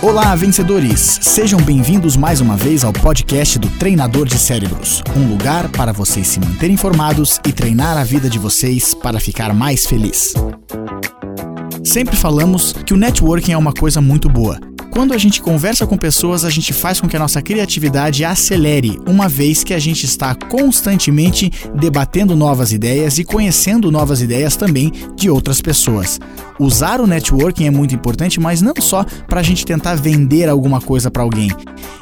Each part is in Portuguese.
Olá, vencedores! Sejam bem-vindos mais uma vez ao podcast do Treinador de Cérebros um lugar para vocês se manterem informados e treinar a vida de vocês para ficar mais feliz. Sempre falamos que o networking é uma coisa muito boa quando a gente conversa com pessoas, a gente faz com que a nossa criatividade acelere, uma vez que a gente está constantemente debatendo novas ideias e conhecendo novas ideias também de outras pessoas. Usar o networking é muito importante, mas não só para a gente tentar vender alguma coisa para alguém.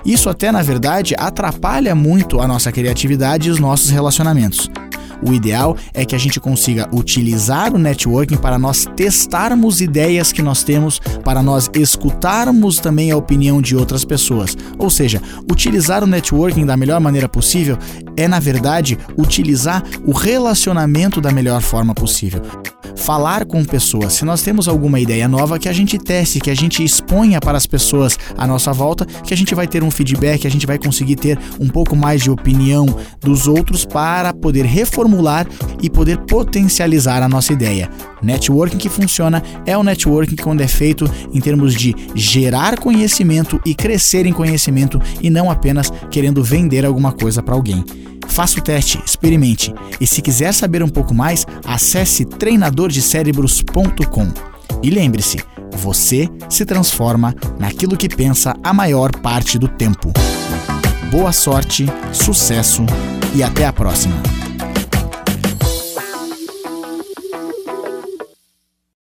Isso até, na verdade, atrapalha muito a nossa criatividade e os nossos relacionamentos. O ideal é que a gente consiga utilizar o networking para nós testarmos ideias que nós temos, para nós escutarmos também a opinião de outras pessoas. Ou seja, utilizar o networking da melhor maneira possível é, na verdade, utilizar o relacionamento da melhor forma possível falar com pessoas. Se nós temos alguma ideia nova, que a gente teste, que a gente exponha para as pessoas à nossa volta, que a gente vai ter um feedback, a gente vai conseguir ter um pouco mais de opinião dos outros para poder reformular e poder potencializar a nossa ideia. Networking que funciona é o networking quando é feito em termos de gerar conhecimento e crescer em conhecimento e não apenas querendo vender alguma coisa para alguém. Faça o teste, experimente e se quiser saber um pouco mais, acesse treinadordecerebros.com. E lembre-se, você se transforma naquilo que pensa a maior parte do tempo. Boa sorte, sucesso e até a próxima!